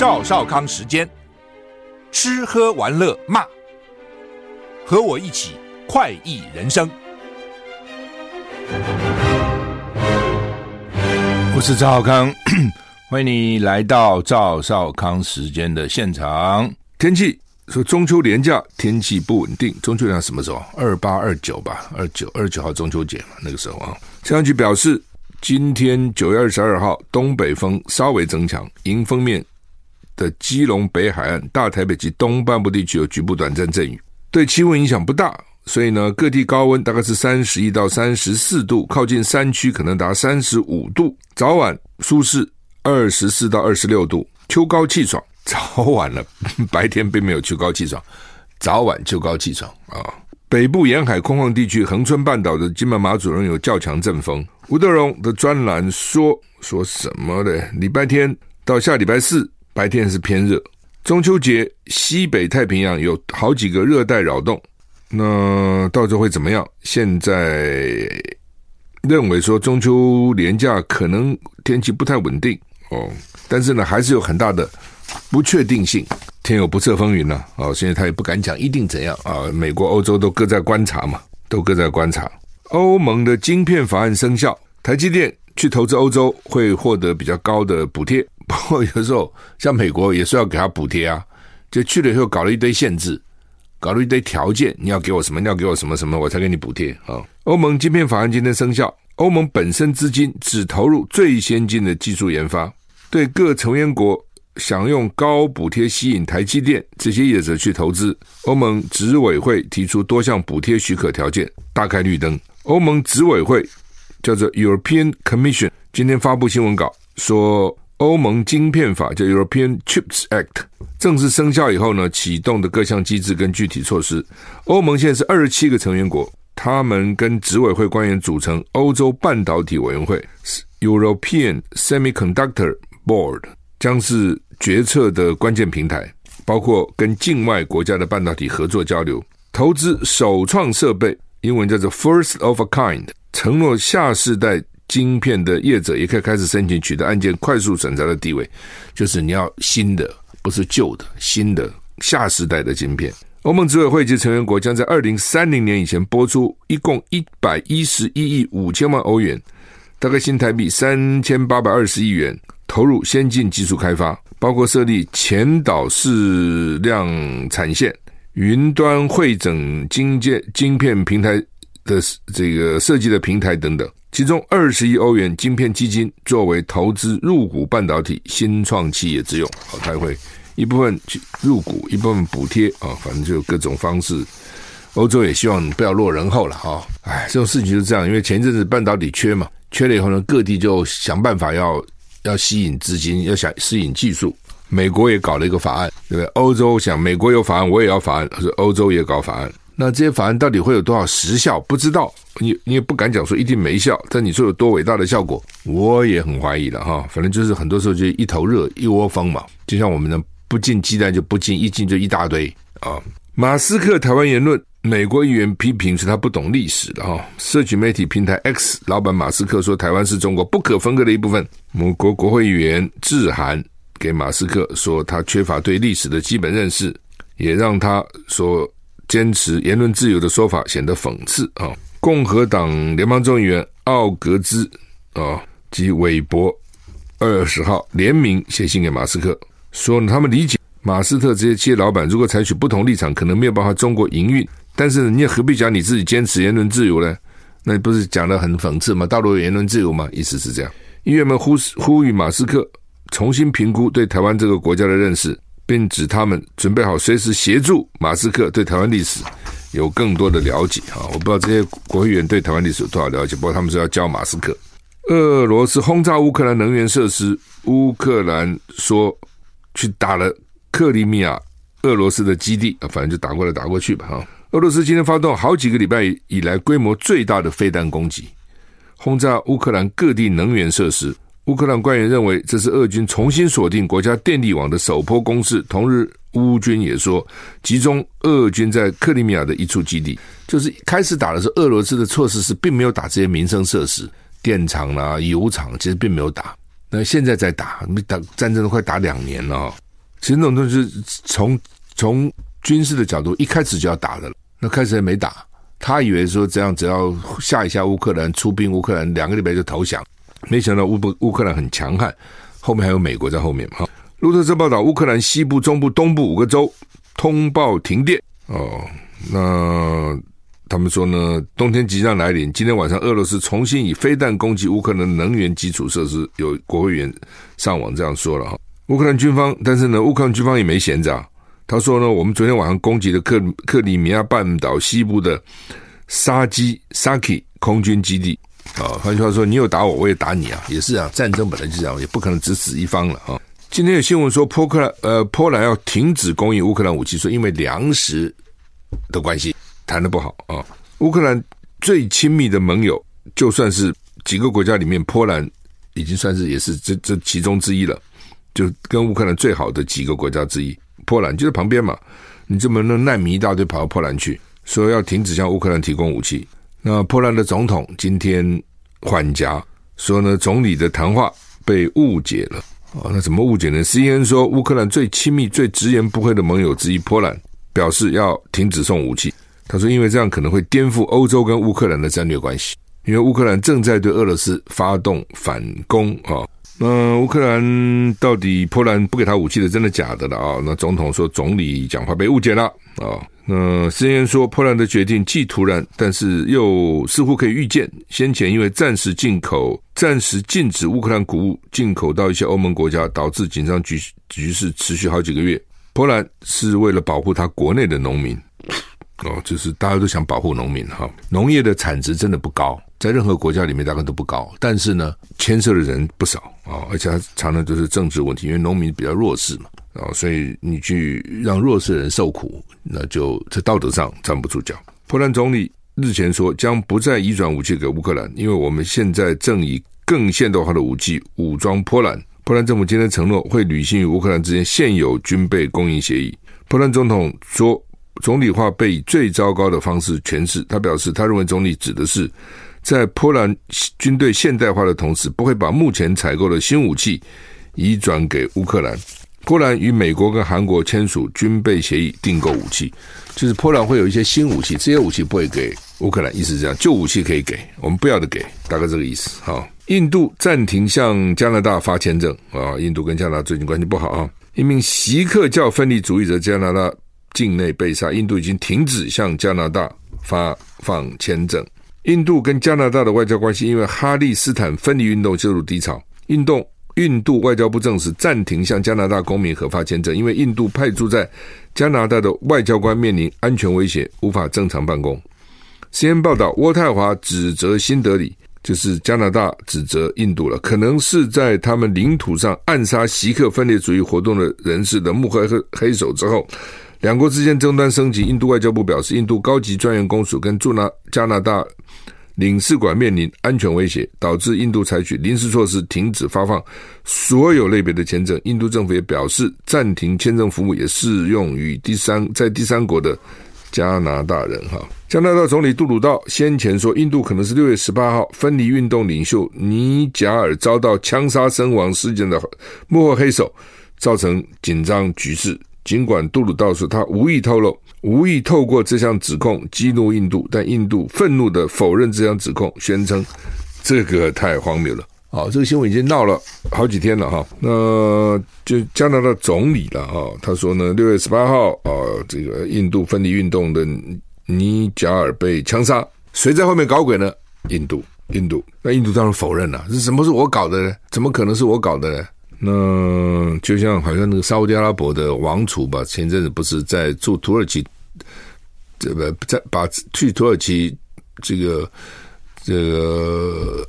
赵少康时间，吃喝玩乐骂，和我一起快意人生。我是赵少康，欢迎你来到赵少康时间的现场。天气说中秋连假天气不稳定，中秋连什么时候？二八二九吧，二九二九号中秋节嘛，那个时候啊。气象局表示，今天九月二十二号，东北风稍微增强，迎风面。的基隆北海岸、大台北及东半部地区有局部短暂阵雨，对气温影响不大，所以呢，各地高温大概是三十一到三十四度，靠近山区可能达三十五度，早晚舒适二十四到二十六度，秋高气爽。早晚了，白天并没有秋高气爽，早晚秋高气爽啊。北部沿海空旷地区、恒春半岛的金门马祖仍有较强阵风。吴德荣的专栏说说什么的？礼拜天到下礼拜四。白天是偏热，中秋节西北太平洋有好几个热带扰动，那到时候会怎么样？现在认为说中秋连假可能天气不太稳定哦，但是呢还是有很大的不确定性，天有不测风云呢哦，现在他也不敢讲一定怎样啊。美国、欧洲都各在观察嘛，都各在观察。欧盟的晶片法案生效，台积电去投资欧洲会获得比较高的补贴。不过有时候像美国也是要给他补贴啊，就去了以后搞了一堆限制，搞了一堆条件，你要给我什么，你要给我什么什么，我才给你补贴啊。欧盟晶片法案今天生效，欧盟本身资金只投入最先进的技术研发，对各成员国想用高补贴吸引台积电这些业者去投资，欧盟执委会提出多项补贴许可条件，大开绿灯。欧盟执委会叫做 European Commission，今天发布新闻稿说。欧盟晶片法叫 European Chips Act 正式生效以后呢，启动的各项机制跟具体措施。欧盟现在是二十七个成员国，他们跟执委会官员组成欧洲半导体委员会 European Semiconductor Board，将是决策的关键平台，包括跟境外国家的半导体合作交流、投资首创设备，英文叫做 First of a Kind，承诺下世代。晶片的业者也可以开始申请取得案件快速审查的地位，就是你要新的，不是旧的，新的下世代的晶片。欧盟执委会及成员国将在二零三零年以前拨出一共一百一十一亿五千万欧元，大概新台币三千八百二十亿元，投入先进技术开发，包括设立前导式量产线、云端会诊晶件晶片平台的这个设计的平台等等。其中二十亿欧元晶片基金作为投资入股半导体新创企业之用，好，他会一部分去入股，一部分补贴啊，反正就各种方式。欧洲也希望不要落人后了哈，哎，这种事情就是这样，因为前阵子半导体缺嘛，缺了以后呢，各地就想办法要要吸引资金，要想吸引技术。美国也搞了一个法案，对不对？欧洲想美国有法案，我也要法案，可是欧洲也搞法案。那这些法案到底会有多少实效？不知道，你你也不敢讲说一定没效。但你说有多伟大的效果，我也很怀疑了哈。反正就是很多时候就一头热一窝蜂嘛。就像我们的不进鸡蛋就不进，一进就一大堆啊。马斯克台湾言论，美国议员批评是他不懂历史的哈。社群媒体平台 X 老板马斯克说台湾是中国不可分割的一部分。某国国会议员致函给马斯克说他缺乏对历史的基本认识，也让他说。坚持言论自由的说法显得讽刺啊！共和党联邦众议员奥格兹啊及韦伯二十号联名写信给马斯克，说，他们理解马斯克这些企业老板如果采取不同立场，可能没有办法中国营运。但是，你也何必讲你自己坚持言论自由呢？那不是讲得很讽刺吗？大陆有言论自由吗？意思是这样。议员们呼呼吁马斯克重新评估对台湾这个国家的认识，并指他们准备好随时协助马斯克对台湾历史有更多的了解啊！我不知道这些国会议员对台湾历史有多少了解，不过他们说要教马斯克。俄罗斯轰炸乌克兰能源设施，乌克兰说去打了克里米亚俄罗斯的基地啊，反正就打过来打过去吧哈。俄罗斯今天发动好几个礼拜以来规模最大的飞弹攻击，轰炸乌克兰各地能源设施。乌克兰官员认为这是俄军重新锁定国家电力网的首波攻势。同日，乌军也说集中俄军在克里米亚的一处基地。就是开始打的时候，俄罗斯的措施是并没有打这些民生设施、电厂啦、啊、油厂，其实并没有打。那现在在打，打战争都快打两年了。其实那种东西是从从军事的角度一开始就要打的。那开始还没打，他以为说这样只要吓一下乌克兰出兵，乌克兰两个礼拜就投降。没想到乌布乌克兰很强悍，后面还有美国在后面哈。路透社报道，乌克兰西部、中部、东部五个州通报停电哦。那他们说呢，冬天即将来临，今天晚上俄罗斯重新以飞弹攻击乌克兰能源基础设施，有国会员上网这样说了哈。乌克兰军方，但是呢，乌克兰军方也没闲着。他说呢，我们昨天晚上攻击了克克里米亚半岛西部的沙基沙基空军基地啊。换句话说，你有打我，我也打你啊，也是啊。战争本来就这样，也不可能只死一方了啊。今天有新闻说，波克兰呃波兰要停止供应乌克兰武器，说因为粮食的关系谈得不好啊。乌克兰最亲密的盟友，就算是几个国家里面，波兰已经算是也是这这其中之一了，就跟乌克兰最好的几个国家之一。波兰就在旁边嘛，你这么弄难民一大堆跑到波兰去，说要停止向乌克兰提供武器。那波兰的总统今天缓颊说呢，总理的谈话被误解了。哦，那怎么误解呢？CNN 说，乌克兰最亲密、最直言不讳的盟友之一波兰表示要停止送武器。他说，因为这样可能会颠覆欧洲跟乌克兰的战略关系，因为乌克兰正在对俄罗斯发动反攻啊。那乌克兰到底波兰不给他武器的，真的假的了啊？那总统说总理讲话被误解了啊。嗯 CNN 说波兰的决定既突然，但是又似乎可以预见。先前因为暂时进口、暂时禁止乌克兰谷物进口到一些欧盟国家，导致紧张局局势持续好几个月。波兰是为了保护他国内的农民哦，就是大家都想保护农民哈。农业的产值真的不高。在任何国家里面，大概都不高，但是呢，牵涉的人不少啊，而且它常常都是政治问题，因为农民比较弱势嘛，啊，所以你去让弱势人受苦，那就在道德上站不住脚。波兰总理日前说，将不再移转武器给乌克兰，因为我们现在正以更现代化的武器武装波兰。波兰政府今天承诺会履行与乌克兰之间现有军备供应协议。波兰总统说，总理话被以最糟糕的方式诠释，他表示，他认为总理指的是。在波兰军队现代化的同时，不会把目前采购的新武器移转给乌克兰。波兰与美国跟韩国签署军备协议，订购武器，就是波兰会有一些新武器，这些武器不会给乌克兰，意思是这样，旧武器可以给，我们不要的给，大概这个意思。好，印度暂停向加拿大发签证啊，印度跟加拿大最近关系不好啊。一名锡克教分离主义者加拿大境内被杀，印度已经停止向加拿大发放签证。印度跟加拿大的外交关系因为哈利斯坦分离运动陷入低潮。印度印度外交部证实暂停向加拿大公民核发签证，因为印度派驻在加拿大的外交官面临安全威胁，无法正常办公。CNN 报道，渥太华指责新德里，就是加拿大指责印度了，可能是在他们领土上暗杀锡克分裂主义活动的人士的幕后黑黑手之后。两国之间争端升级，印度外交部表示，印度高级专员公署跟驻拿加拿大领事馆面临安全威胁，导致印度采取临时措施，停止发放所有类别的签证。印度政府也表示，暂停签证服务也适用于第三在第三国的加拿大人。哈，加拿大总理杜鲁道先前说，印度可能是六月十八号分离运动领袖尼贾尔遭到枪杀身亡事件的幕后黑手，造成紧张局势。尽管杜鲁道说他无意透露、无意透过这项指控激怒印度，但印度愤怒的否认这项指控，宣称这个太荒谬了。好，这个新闻已经闹了好几天了哈。那就加拿大总理了哈，他说呢，六月十八号啊，这个印度分离运动的尼贾尔被枪杀，谁在后面搞鬼呢？印度，印度，那印度当然否认了，是什么是我搞的呢？怎么可能是我搞的呢？那就像好像那个沙乌地阿拉伯的王储吧，前阵子不是在驻土耳其，这个在把去土耳其这个这个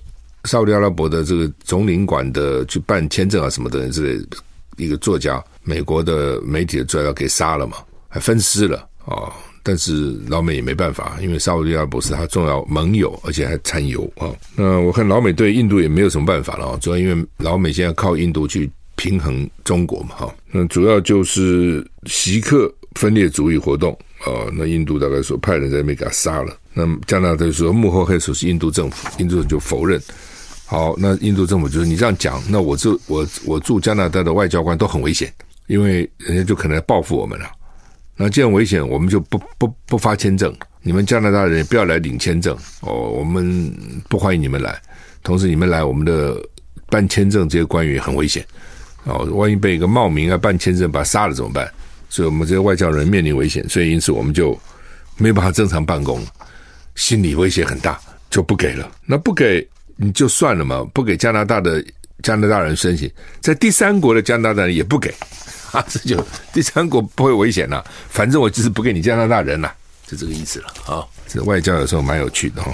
沙乌地阿拉伯的这个总领馆的去办签证啊什么的之类的，一个作家，美国的媒体的作家给杀了嘛，还分尸了啊。哦但是老美也没办法，因为沙乌地阿拉伯是他重要盟友，而且还产油啊。那我看老美对印度也没有什么办法了，主要因为老美现在靠印度去平衡中国嘛，哈。那主要就是锡克分裂主义活动啊。那印度大概说派人在那边给他杀了。那加拿大就说幕后黑手是印度政府，印度就否认。好，那印度政府就是你这样讲，那我住我我驻加拿大的外交官都很危险，因为人家就可能要报复我们了。那这样危险，我们就不不不发签证。你们加拿大人也不要来领签证哦，我们不欢迎你们来。同时，你们来，我们的办签证这些官员很危险哦，万一被一个冒名啊办签证把他杀了怎么办？所以我们这些外交人面临危险，所以因此我们就没办法正常办公，心理威胁很大，就不给了。那不给你就算了嘛，不给加拿大的加拿大人申请，在第三国的加拿大人也不给。啊，这就第三国不会危险了，反正我就是不给你加拿大人了，就这个意思了啊。这外交有时候蛮有趣的哈。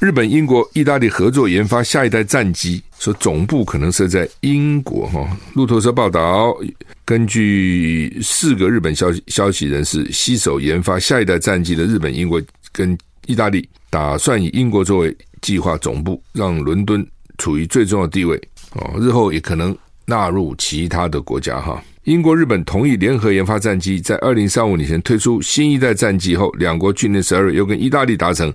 日本、英国、意大利合作研发下一代战机，说总部可能设在英国哈。路透社报道，根据四个日本消息消息人士，携手研发下一代战机的日本、英国跟意大利，打算以英国作为计划总部，让伦敦处于最重要的地位哦。日后也可能纳入其他的国家哈。英国、日本同意联合研发战机，在二零三五年前推出新一代战机后，两国去年十二月又跟意大利达成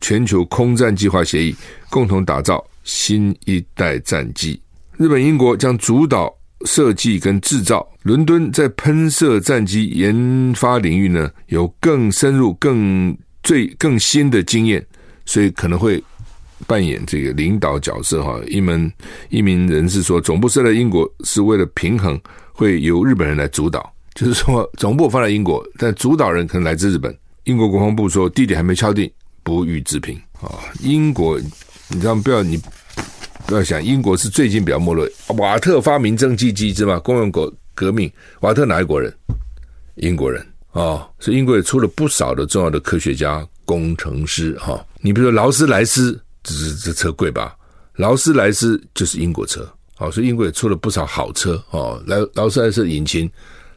全球空战计划协议，共同打造新一代战机。日本、英国将主导设计跟制造。伦敦在喷射战机研发领域呢，有更深入、更最更新的经验，所以可能会扮演这个领导角色。哈，一门一名人士说，总部设在英国是为了平衡。会由日本人来主导，就是说 总部放在英国，但主导人可能来自日本。英国国防部说地点还没敲定，不予置评啊。英国，你知道不要你不要想，英国是最近比较没落。瓦特发明蒸汽机，知道吗？工业国革命，瓦特哪一国人？英国人啊，所以英国也出了不少的重要的科学家、工程师哈。你比如说劳斯莱斯，这这车贵吧？劳斯莱斯就是英国车。好，所以英国也出了不少好车哦。来，劳斯莱斯引擎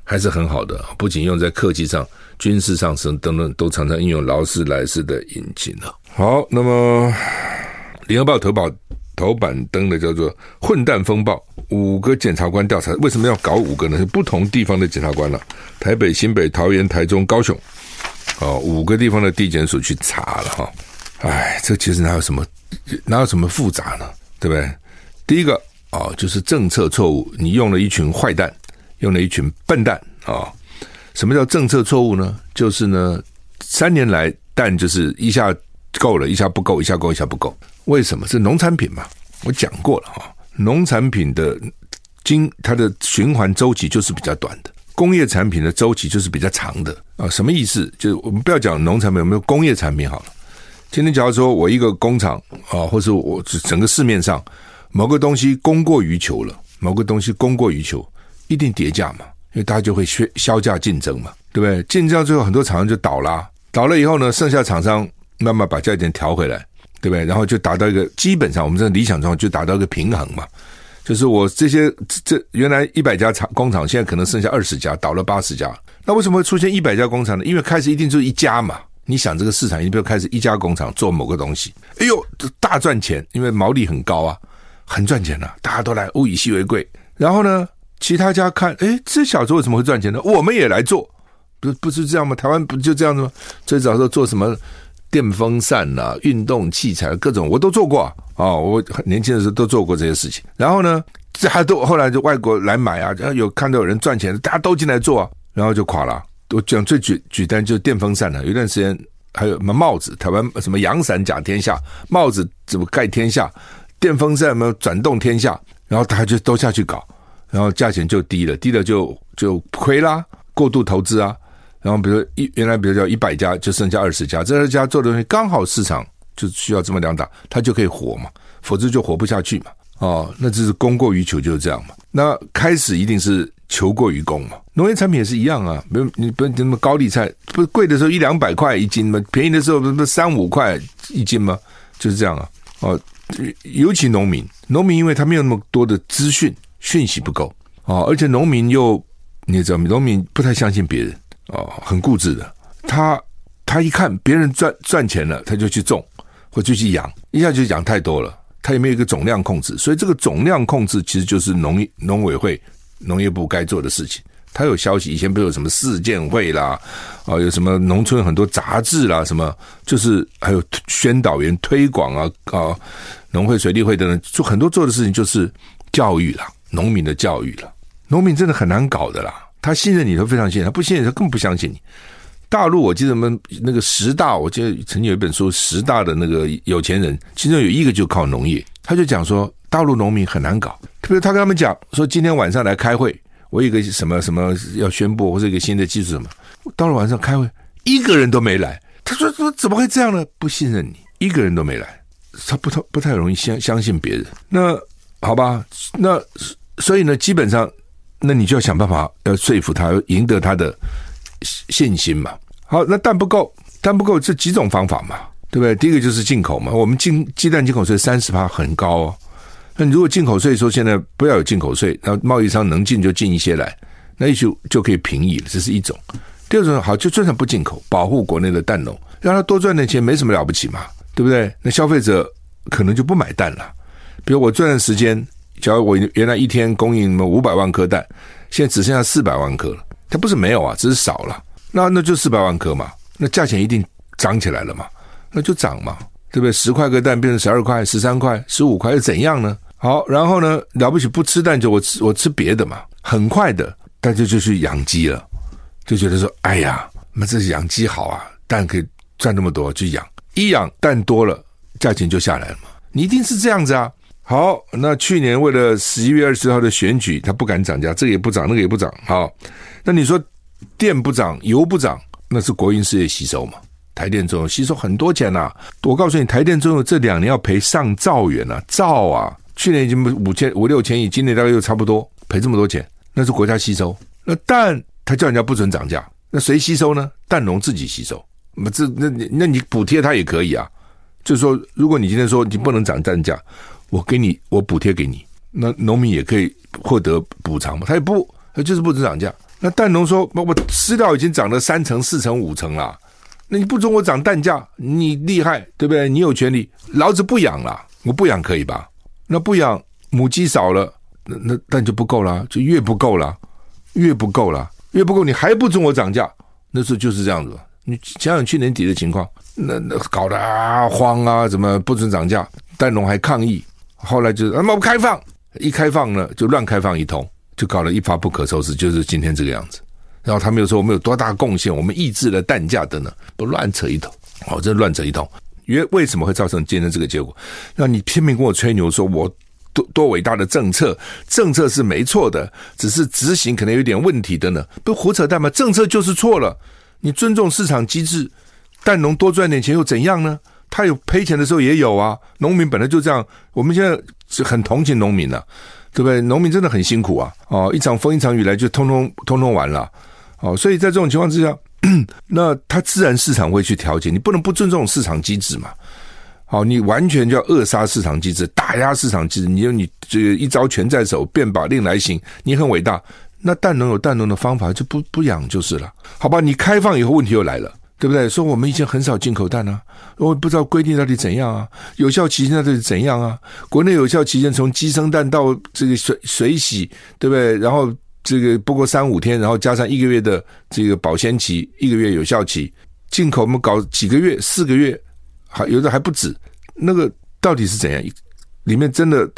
还是很好的，不仅用在客机上、军事上等等等，都常常应用劳斯莱斯的引擎了。好，那么《联合报》头版头版登的叫做“混蛋风暴”，五个检察官调查，为什么要搞五个呢？是不同地方的检察官了、台北、新北、桃园、台中、高雄，哦，五个地方的地检署去查了哈。哎，这其实哪有什么，哪有什么复杂呢？对不对？第一个。哦，就是政策错误，你用了一群坏蛋，用了一群笨蛋啊、什么叫政策错误呢？就是呢，三年来蛋就是一下够了，一下不够，一下够，一下不够。为什么？是农产品嘛？我讲过了哈、农产品的经它的循环周期就是比较短的，工业产品的周期就是比较长的啊、什么意思？就是我们不要讲农产品，有没有工业产品好了？今天假如说我一个工厂啊、或者我整个市面上。某个东西供过于求了，某个东西供过于求，一定跌价嘛，因为大家就会削削价竞争嘛，对不对？竞争到最后很多厂商就倒了，倒了以后呢，剩下厂商慢慢把价钱调回来，对不对？然后就达到一个基本上我们这理想状况就达到一个平衡嘛，就是我这些这原来一百家厂工厂，现在可能剩下二十家，倒了八十家，那为什么会出现一百家工厂呢？因为开始一定就是一家嘛，你想这个市场，你比如开始一家工厂做某个东西，哎呦，大赚钱，因为毛利很高啊。很赚钱了，大家都来物以稀为贵。然后呢，其他家看，诶，这小子为什么会赚钱呢？我们也来做，不不是这样吗？台湾不就这样子吗？最早时候做什么电风扇啊、运动器材各种，我都做过啊。哦，我年轻的时候都做过这些事情。然后呢，这还都后来就外国来买啊，有看到有人赚钱，大家都进来做啊，然后就垮了。我讲最举举单就是电风扇了，有段时间还有什么帽子，台湾什么阳伞甲天下，帽子怎么盖天下？电风扇有没有转动天下？然后大家就都下去搞，然后价钱就低了，低了就就亏啦，过度投资啊。然后比如一原来比如叫一百家，就剩下二十家，这二十家做的东西刚好市场就需要这么两档，它就可以活嘛，否则就活不下去嘛。哦，那这是供过于求就是这样嘛。那开始一定是求过于供嘛。农业产品也是一样啊，没有你不那么高丽菜，不是贵的时候一两百块一斤吗？便宜的时候不三五块一斤吗？就是这样啊。哦，尤其农民，农民因为他没有那么多的资讯，讯息不够哦，而且农民又你知道，农民不太相信别人哦，很固执的。他他一看别人赚赚钱了，他就去种或就去养，一下就养太多了。他也没有一个总量控制，所以这个总量控制其实就是农农委会、农业部该做的事情。他有消息，以前不有什么市建会啦，啊，有什么农村很多杂志啦，什么就是还有宣导员推广啊，啊，农会、水利会等等，做很多做的事情就是教育啦，农民的教育啦。农民真的很难搞的啦，他信任你都非常信任，他不信任他更不相信你。大陆我记得我们那个十大，我记得曾经有一本书，十大的那个有钱人，其中有一个就靠农业。他就讲说，大陆农民很难搞。特别他跟他们讲说，今天晚上来开会，我有个什么什么要宣布，或者一个新的技术什么，到了晚上开会，一个人都没来。他说说怎么会这样呢？不信任你，一个人都没来，他不太不太容易相相信别人。那好吧，那所以呢，基本上，那你就要想办法要说服他，赢得他的。信心嘛，好，那蛋不够，蛋不够，这几种方法嘛，对不对？第一个就是进口嘛，我们进鸡蛋进口税三十趴很高哦。那你如果进口税说现在不要有进口税，然后贸易商能进就进一些来，那也许就可以平移了，这是一种。第二种好，就就算不进口，保护国内的蛋农，让他多赚点钱，没什么了不起嘛，对不对？那消费者可能就不买蛋了。比如我这段时间，假如我原来一天供应你们五百万颗蛋，现在只剩下四百万颗了。它不是没有啊，只是少了。那那就四百万颗嘛，那价钱一定涨起来了嘛，那就涨嘛，对不对？十块个蛋变成十二块、十三块、十五块，又怎样呢？好，然后呢，了不起不吃蛋就我吃我吃别的嘛，很快的，大家就去养鸡了，就觉得说，哎呀，那这是养鸡好啊，蛋可以赚那么多，就养。一养蛋多了，价钱就下来了嘛，你一定是这样子啊。好，那去年为了十一月二十号的选举，他不敢涨价，这个也不涨，那个也不涨。好，那你说电不涨，油不涨，那是国营事业吸收嘛？台电中吸收很多钱呐、我告诉你，台电中油这两年要赔上兆元啊，兆啊！去年已经五千五六千亿，今年大概又差不多赔这么多钱，那是国家吸收。那蛋他叫人家不准涨价，那谁吸收呢？蛋农自己吸收。那这那你那你补贴他也可以啊，就是说，如果你今天说你不能涨蛋价。我给你，我补贴给你，那农民也可以获得补偿嘛？他也不，他就是不准涨价。那蛋农说，我我饲料已经涨了三成、四成、五成了，那你不准我涨蛋价，你厉害对不对？你有权利，老子不养了，我不养可以吧？那不养，母鸡少了，那那蛋就不够了，就越不够了，越不够了，越不够，你还不准我涨价，那时候就是这样子。你想想去年底的情况，那那搞得啊慌啊，怎么不准涨价？蛋农还抗议。后来就是那么开放，一开放呢就乱开放一通，就搞得一发不可收拾，就是今天这个样子。然后他们又说我们有多大贡献，我们抑制了蛋价等等，都乱扯一通。哦，这乱扯一通，因为为什么会造成今天这个结果？那你拼命跟我吹牛说我多多伟大的政策，政策是没错的，只是执行可能有点问题的呢？不胡扯淡吗？政策就是错了，你尊重市场机制，蛋农多赚点钱又怎样呢？他有赔钱的时候也有啊，农民本来就这样。我们现在很同情农民了，对不对？农民真的很辛苦啊，哦，一场风一场雨来就通通通通完了，哦，所以在这种情况之下，那他自然市场会去调节，你不能不尊重市场机制嘛。好，你完全就要扼杀市场机制，打压市场机制，你有你这一招拳在手，便把令来行，你很伟大。那蛋农有蛋农的方法，就不不养就是了，好吧？你开放以后，问题又来了。对不对？说我们以前很少进口蛋啊，我不知道规定到底怎样啊，有效期限到底怎样啊？国内有效期限从鸡生蛋到这个水水洗，对不对？然后这个不过三五天，然后加上一个月的这个保鲜期，一个月有效期。进口我们搞几个月、四个月，还有的还不止。那个到底是怎样？里面真的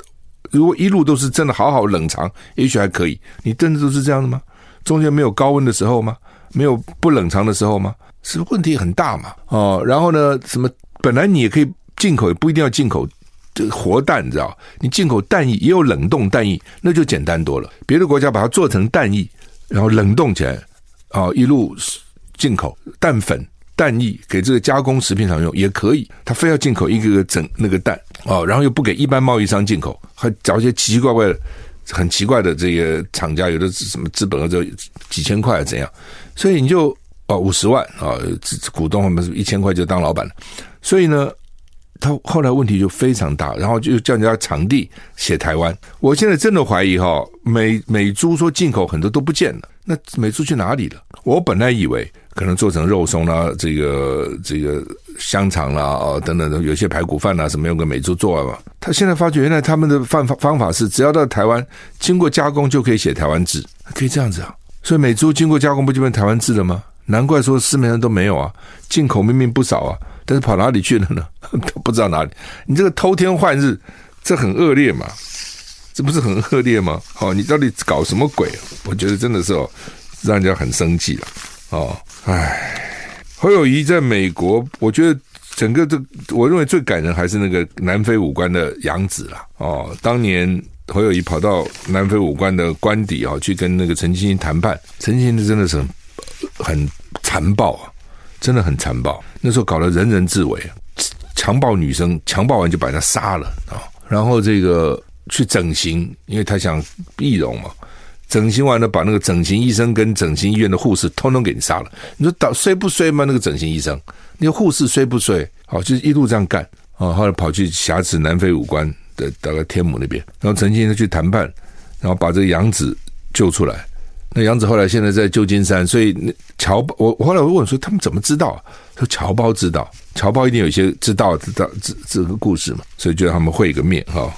如果一路都是真的好好冷藏，也许还可以。你真的都是这样的吗？中间没有高温的时候吗？没有不冷藏的时候吗？是问题很大嘛？哦，然后呢？什么？本来你也可以进口，也不一定要进口这活蛋，你知道？你进口蛋液也有冷冻蛋液，那就简单多了。别的国家把它做成蛋液，然后冷冻起来，哦，一路进口蛋粉、蛋液给这个加工食品厂用也可以，他非要进口一个个整那个蛋哦，然后又不给一般贸易商进口，还找一些奇奇怪怪的、很奇怪的这个厂家，有的什么资本额就几千块怎样，所以你就哦五十万啊，股东他们一千块就当老板了，所以呢。他后来问题就非常大，然后就叫人家场地写台湾。我现在真的怀疑哈，美美猪说进口很多都不见了，那美猪去哪里了？我本来以为可能做成肉松啦，这个这个香肠啦啊等等的，有些排骨饭啊什么用个美猪做嘛。他现在发觉原来他们的方方法是，只要到台湾经过加工就可以写台湾字，可以这样子啊。所以美猪经过加工不就变台湾字了吗？难怪说市面上都没有啊，进口明明不少啊。但是跑哪里去了呢？都 不知道哪里。你这个偷天换日，这很恶劣嘛？这不是很恶劣吗？哦，你到底搞什么鬼？我觉得真的是哦，让人家很生气了。哦，唉，侯友谊在美国，我觉得整个这，我认为最感人还是那个南非武官的养子了。哦，当年侯友谊跑到南非武官的官邸啊，去跟那个陈清谈判，陈清真的是很很残暴啊。真的很残暴，那时候搞得人人自危，强暴女生，强暴完就把她杀了啊！然后这个去整形，因为他想易容嘛，整形完了把那个整形医生跟整形医院的护士通通给你杀了。你说倒衰不衰吗？那个整形医生，那个护士衰不衰？好，就是一路这样干啊！后来跑去挟持南非武官的大概天母那边，然后陈先生去谈判，然后把这个养子救出来。那杨子后来现在在旧金山，所以侨，我我后来我问说，他们怎么知道？说侨胞知道，侨胞一定有一些知道知道这这个故事嘛，所以就让他们会一个面哈。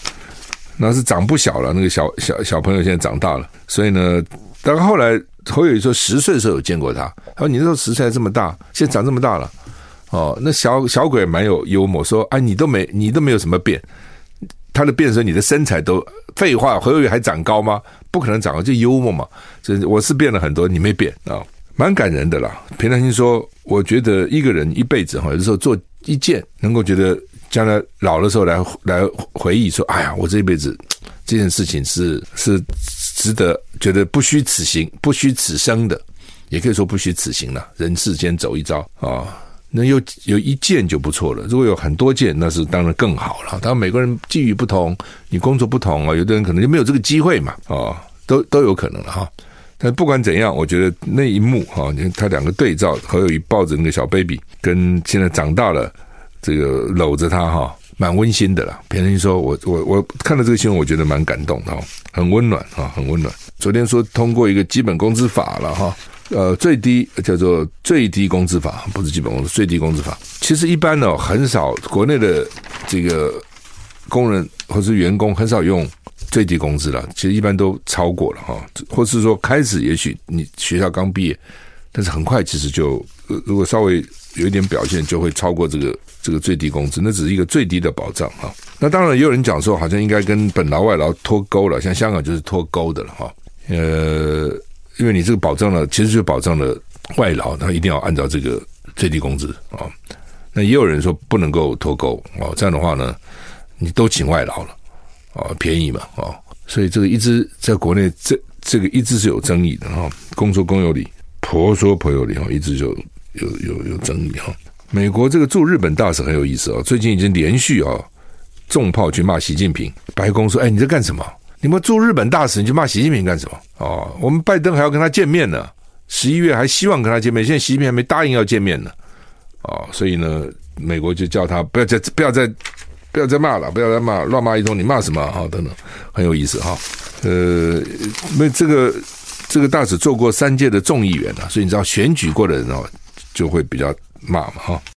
那是长不小了，那个小小小朋友现在长大了，所以呢，但后来侯友宜说十岁的时候有见过他，他说你那时候十岁还这么大，现在长这么大了，哦，那小小鬼蛮有幽默，说哎你都没你都没有什么变。他的变身，你的身材都废话，侯友宜还长高吗？不可能长高，就幽默嘛。这我是变了很多，你没变啊，蛮感人的啦。平常心说，我觉得一个人一辈子哈，有的时候做一件，能够觉得将来老的时候来来回忆说，哎呀，我这辈子 这件事情是是值得觉得不虚此行，不虚此生的，也可以说不虚此行了。人世间走一遭啊。能有有一件就不错了，如果有很多件，那是当然更好了。当然每个人际遇不同，你工作不同啊，有的人可能就没有这个机会嘛，啊，都都有可能了哈。但不管怎样，我觉得那一幕哈，你看他两个对照，侯友谊抱着那个小 baby，跟现在长大了这个搂着他哈，蛮温馨的啦。别人说我我我看到这个新闻，我觉得蛮感动的哈，很温暖啊，很温暖。昨天说通过一个基本工资法了哈。呃，最低叫做最低工资法，不是基本工资，最低工资法。其实一般呢，很少国内的这个工人或是员工很少用最低工资了。其实一般都超过了哈，或是说开始也许你学校刚毕业，但是很快其实就如果稍微有一点表现，就会超过这个这个最低工资。那只是一个最低的保障哈。那当然也有人讲说，好像应该跟本劳外劳脱钩了，像香港就是脱钩的了哈。呃。因为你这个保障了，其实就保障了外劳，他一定要按照这个最低工资啊。那也有人说不能够脱钩啊，这样的话呢，你都请外劳了啊，便宜嘛啊。所以这个一直在国内，这这个一直是有争议的哈。公说公有理，婆说婆有理哈，一直就有有有争议哈。美国这个驻日本大使很有意思哦，最近已经连续啊重炮去骂习近平，白宫说：“哎，你在干什么？”你们驻日本大使，你去骂习近平干什么？哦，我们拜登还要跟他见面呢，十一月还希望跟他见面，现在习近平还没答应要见面呢。哦，所以呢，美国就叫他不要再不要再不要再骂了，不要再骂，乱骂一通，你骂什么？哈，等等，很有意思哈。呃，那这个这个大使做过三届的众议员了，所以你知道选举过的人哦，就会比较骂嘛哈。